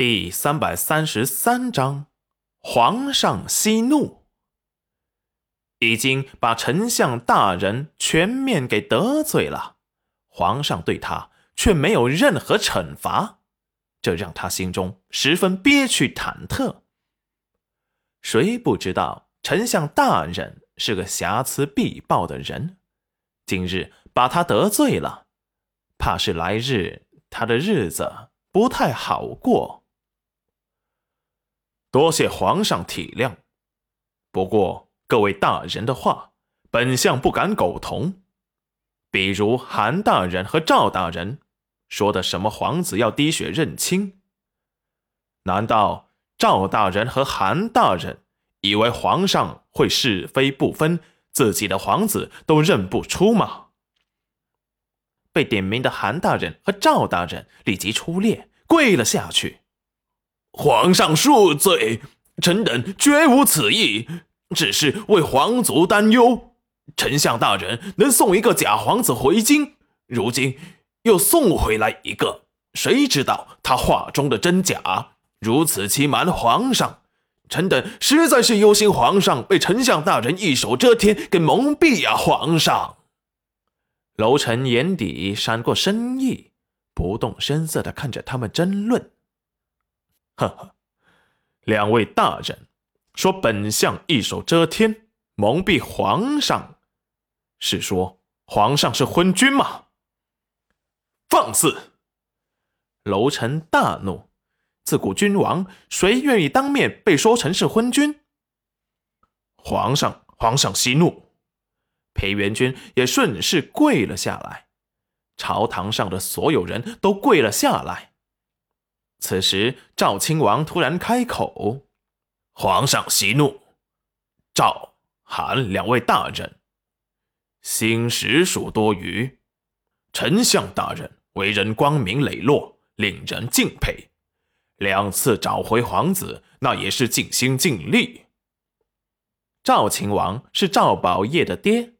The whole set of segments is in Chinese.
第三百三十三章，皇上息怒，已经把丞相大人全面给得罪了，皇上对他却没有任何惩罚，这让他心中十分憋屈忐忑。谁不知道丞相大人是个瑕疵必报的人？今日把他得罪了，怕是来日他的日子不太好过。多谢皇上体谅，不过各位大人的话，本相不敢苟同。比如韩大人和赵大人说的什么皇子要滴血认亲，难道赵大人和韩大人以为皇上会是非不分，自己的皇子都认不出吗？被点名的韩大人和赵大人立即出列，跪了下去。皇上恕罪，臣等绝无此意，只是为皇族担忧。丞相大人能送一个假皇子回京，如今又送回来一个，谁知道他话中的真假？如此欺瞒皇上，臣等实在是忧心皇上被丞相大人一手遮天给蒙蔽呀！皇上，楼臣眼底闪过深意，不动声色地看着他们争论。呵呵，两位大人说本相一手遮天，蒙蔽皇上，是说皇上是昏君吗？放肆！楼臣大怒，自古君王谁愿意当面被说成是昏君？皇上，皇上息怒！裴元君也顺势跪了下来，朝堂上的所有人都跪了下来。此时，赵亲王突然开口：“皇上息怒，赵、韩两位大人，心实属多余。丞相大人为人光明磊落，令人敬佩。两次找回皇子，那也是尽心尽力。赵亲王是赵宝业的爹，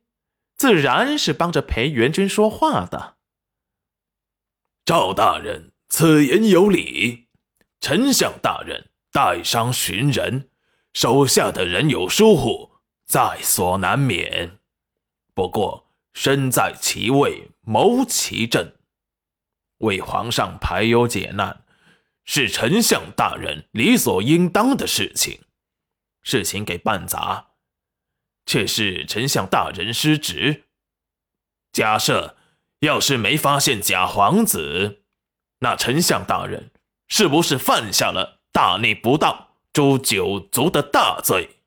自然是帮着裴元君说话的。赵大人。”此言有理，丞相大人带伤寻人，手下的人有疏忽，在所难免。不过身在其位，谋其政，为皇上排忧解难，是丞相大人理所应当的事情。事情给办砸，却是丞相大人失职。假设要是没发现假皇子。那丞相大人是不是犯下了大逆不道、诛九族的大罪？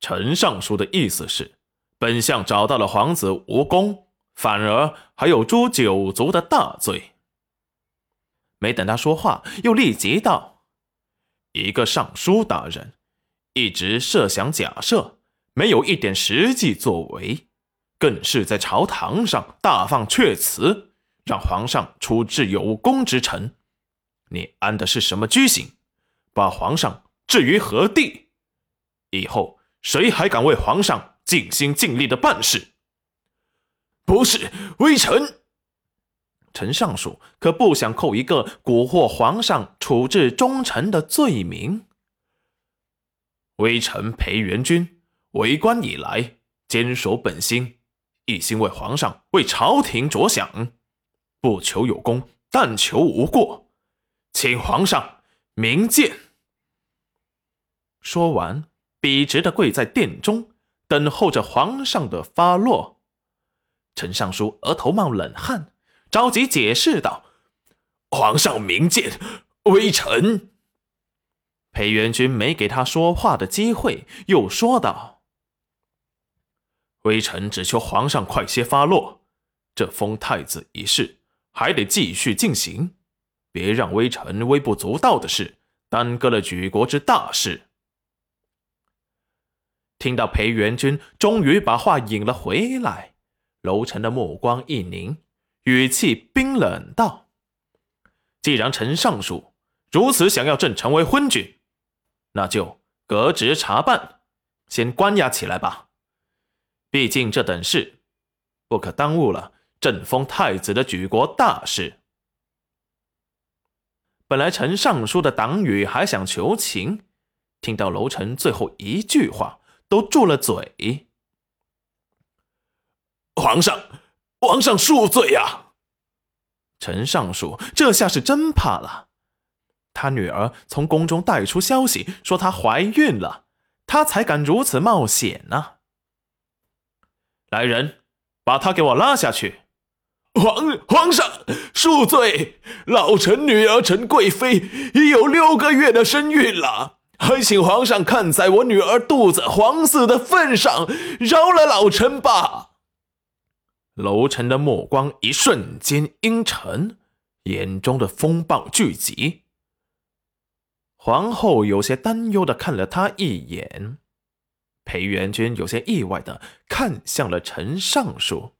陈尚书的意思是，本相找到了皇子无功，反而还有诛九族的大罪。没等他说话，又立即道：“一个尚书大人，一直设想假设，没有一点实际作为。”更是在朝堂上大放阙词，让皇上处置有功之臣。你安的是什么居心？把皇上置于何地？以后谁还敢为皇上尽心尽力的办事？不是微臣，陈尚书可不想扣一个蛊惑皇上处置忠臣的罪名。微臣裴元君为官以来，坚守本心。一心为皇上、为朝廷着想，不求有功，但求无过，请皇上明鉴。说完，笔直的跪在殿中，等候着皇上的发落。陈尚书额头冒冷汗，着急解释道：“皇上明鉴，微臣。”裴元君没给他说话的机会，又说道。微臣只求皇上快些发落，这封太子一事还得继续进行，别让微臣微不足道的事耽搁了举国之大事。听到裴元君终于把话引了回来，楼臣的目光一凝，语气冰冷道：“既然陈尚书如此想要朕成为昏君，那就革职查办，先关押起来吧。”毕竟这等事，不可耽误了朕封太子的举国大事。本来陈尚书的党羽还想求情，听到楼臣最后一句话，都住了嘴。皇上，皇上恕罪啊！陈尚书这下是真怕了，他女儿从宫中带出消息说她怀孕了，他才敢如此冒险呢。来人，把他给我拉下去！皇皇上恕罪，老臣女儿陈贵妃已有六个月的身孕了，还请皇上看在我女儿肚子黄色的份上，饶了老臣吧。楼臣的目光一瞬间阴沉，眼中的风暴聚集。皇后有些担忧的看了他一眼，裴元君有些意外的看向了陈尚书。